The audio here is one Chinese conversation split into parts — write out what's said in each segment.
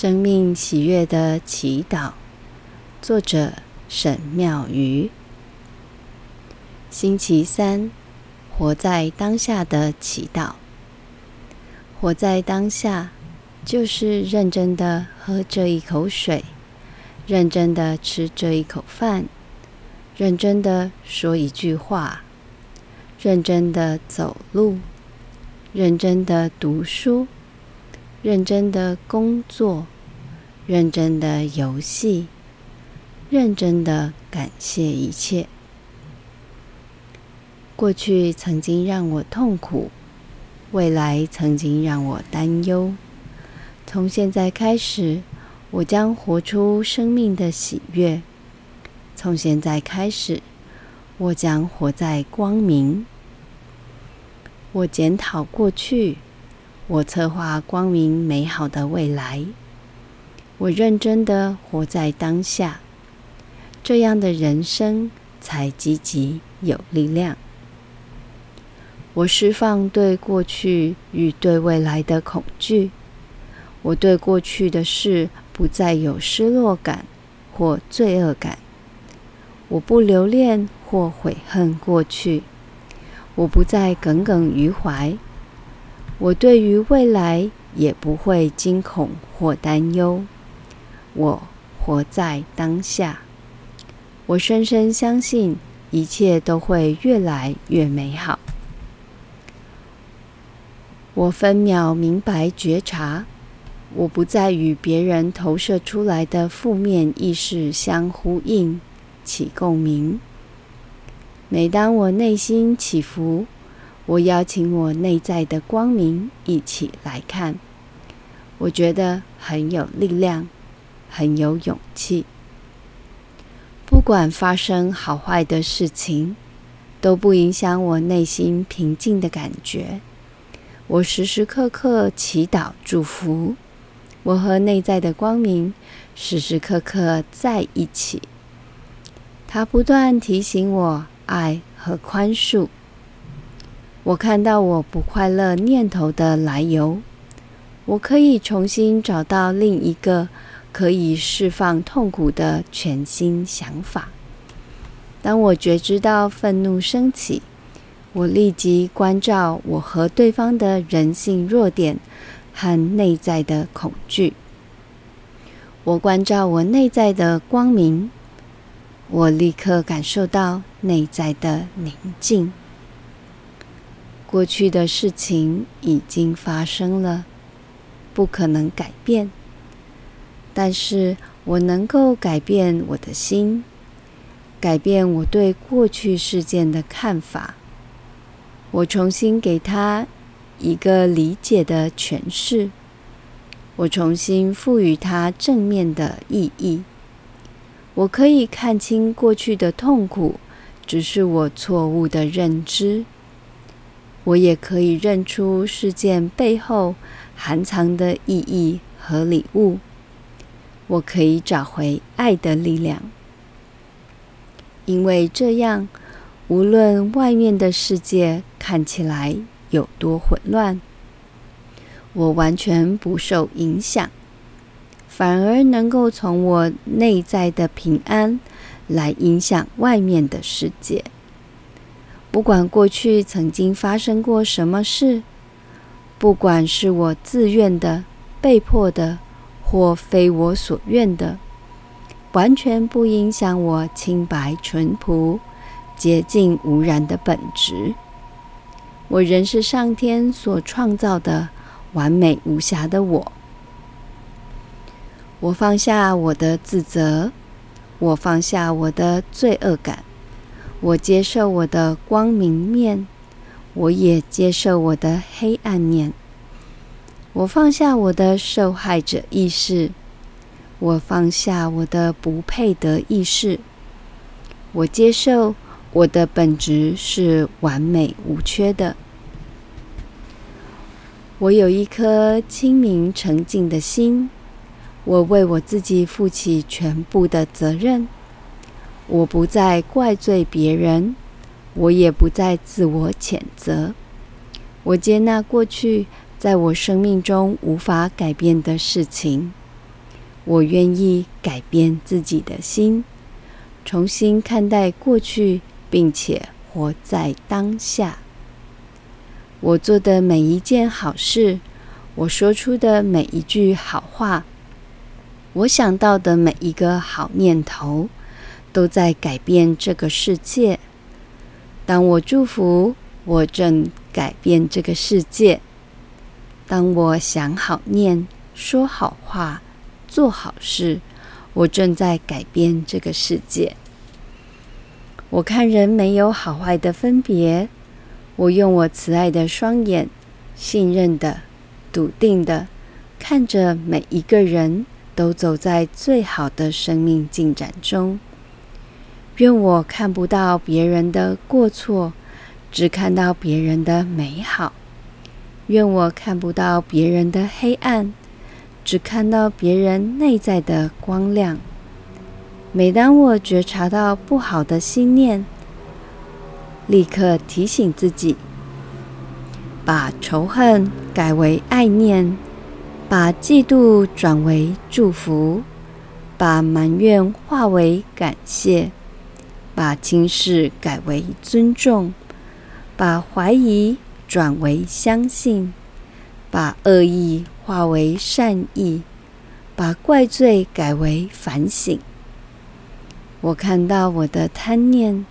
生命喜悦的祈祷，作者沈妙瑜。星期三，活在当下的祈祷。活在当下，就是认真的喝这一口水，认真的吃这一口饭，认真的说一句话，认真的走路，认真的读书。认真的工作，认真的游戏，认真的感谢一切。过去曾经让我痛苦，未来曾经让我担忧。从现在开始，我将活出生命的喜悦。从现在开始，我将活在光明。我检讨过去。我策划光明美好的未来。我认真的活在当下，这样的人生才积极有力量。我释放对过去与对未来的恐惧。我对过去的事不再有失落感或罪恶感。我不留恋或悔恨过去。我不再耿耿于怀。我对于未来也不会惊恐或担忧。我活在当下。我深深相信一切都会越来越美好。我分秒明白觉察，我不再与别人投射出来的负面意识相呼应、起共鸣。每当我内心起伏，我邀请我内在的光明一起来看，我觉得很有力量，很有勇气。不管发生好坏的事情，都不影响我内心平静的感觉。我时时刻刻祈祷祝福，我和内在的光明时时刻刻在一起。它不断提醒我爱和宽恕。我看到我不快乐念头的来由，我可以重新找到另一个可以释放痛苦的全新想法。当我觉知到愤怒升起，我立即关照我和对方的人性弱点和内在的恐惧。我关照我内在的光明，我立刻感受到内在的宁静。过去的事情已经发生了，不可能改变。但是我能够改变我的心，改变我对过去事件的看法。我重新给它一个理解的诠释，我重新赋予它正面的意义。我可以看清过去的痛苦，只是我错误的认知。我也可以认出事件背后含藏的意义和礼物。我可以找回爱的力量，因为这样，无论外面的世界看起来有多混乱，我完全不受影响，反而能够从我内在的平安来影响外面的世界。不管过去曾经发生过什么事，不管是我自愿的、被迫的，或非我所愿的，完全不影响我清白纯朴、洁净无染的本质。我仍是上天所创造的完美无瑕的我。我放下我的自责，我放下我的罪恶感。我接受我的光明面，我也接受我的黑暗面。我放下我的受害者意识，我放下我的不配得意识。我接受我的本质是完美无缺的。我有一颗清明澄净的心，我为我自己负起全部的责任。我不再怪罪别人，我也不再自我谴责。我接纳过去在我生命中无法改变的事情，我愿意改变自己的心，重新看待过去，并且活在当下。我做的每一件好事，我说出的每一句好话，我想到的每一个好念头，都在改变这个世界。当我祝福，我正改变这个世界；当我想好念、说好话、做好事，我正在改变这个世界。我看人没有好坏的分别。我用我慈爱的双眼，信任的、笃定的看着每一个人都走在最好的生命进展中。愿我看不到别人的过错，只看到别人的美好。愿我看不到别人的黑暗，只看到别人内在的光亮。每当我觉察到不好的心念，立刻提醒自己，把仇恨改为爱念，把嫉妒转为祝福，把埋怨化为感谢，把轻视改为尊重，把怀疑转为相信，把恶意化为善意，把怪罪改为反省。我看到我的贪念。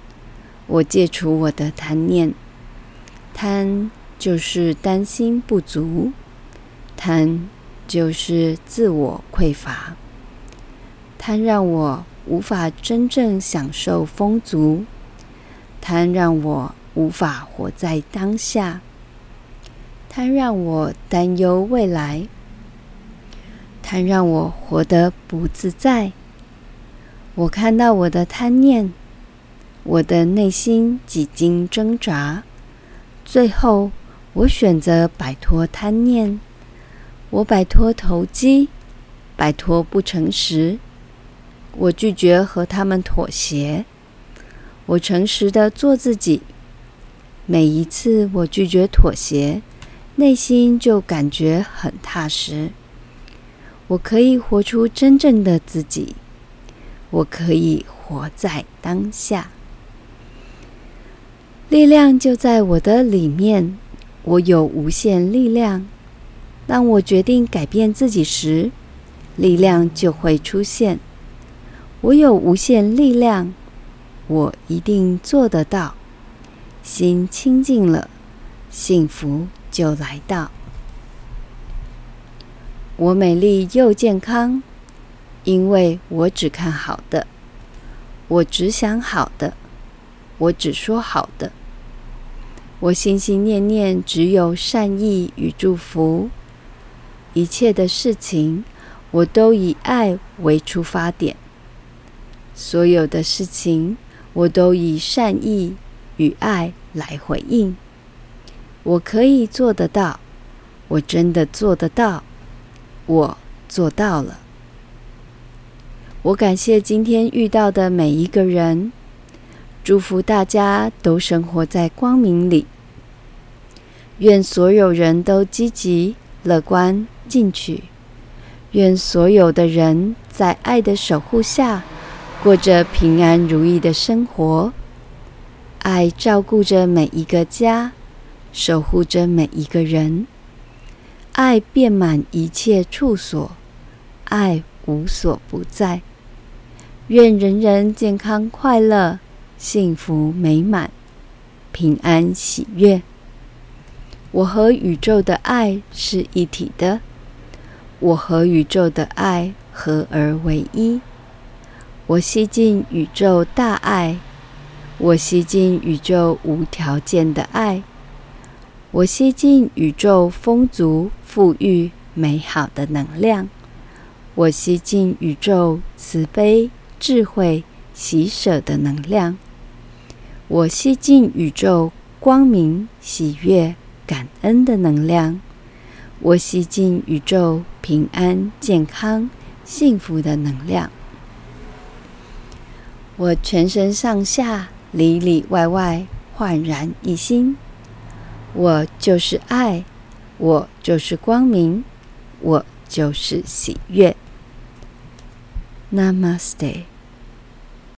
我戒除我的贪念，贪就是担心不足，贪就是自我匮乏，贪让我无法真正享受丰足，贪让我无法活在当下，贪让我担忧未来，贪让我活得不自在。我看到我的贪念。我的内心几经挣扎，最后我选择摆脱贪念，我摆脱投机，摆脱不诚实，我拒绝和他们妥协，我诚实的做自己。每一次我拒绝妥协，内心就感觉很踏实。我可以活出真正的自己，我可以活在当下。力量就在我的里面，我有无限力量。当我决定改变自己时，力量就会出现。我有无限力量，我一定做得到。心清净了，幸福就来到。我美丽又健康，因为我只看好的，我只想好的，我只说好的。我心心念念只有善意与祝福，一切的事情我都以爱为出发点，所有的事情我都以善意与爱来回应。我可以做得到，我真的做得到，我做到了。我感谢今天遇到的每一个人。祝福大家都生活在光明里。愿所有人都积极、乐观、进取。愿所有的人在爱的守护下，过着平安如意的生活。爱照顾着每一个家，守护着每一个人。爱遍满一切处所，爱无所不在。愿人人健康快乐。幸福美满，平安喜悦。我和宇宙的爱是一体的，我和宇宙的爱合而为一。我吸进宇宙大爱，我吸进宇宙无条件的爱，我吸进宇宙丰足、富裕、美好的能量，我吸进宇宙慈悲、智慧、喜舍的能量。我吸进宇宙光明、喜悦、感恩的能量；我吸进宇宙平安、健康、幸福的能量。我全身上下、里里外外焕然一新。我就是爱，我就是光明，我就是喜悦。Namaste。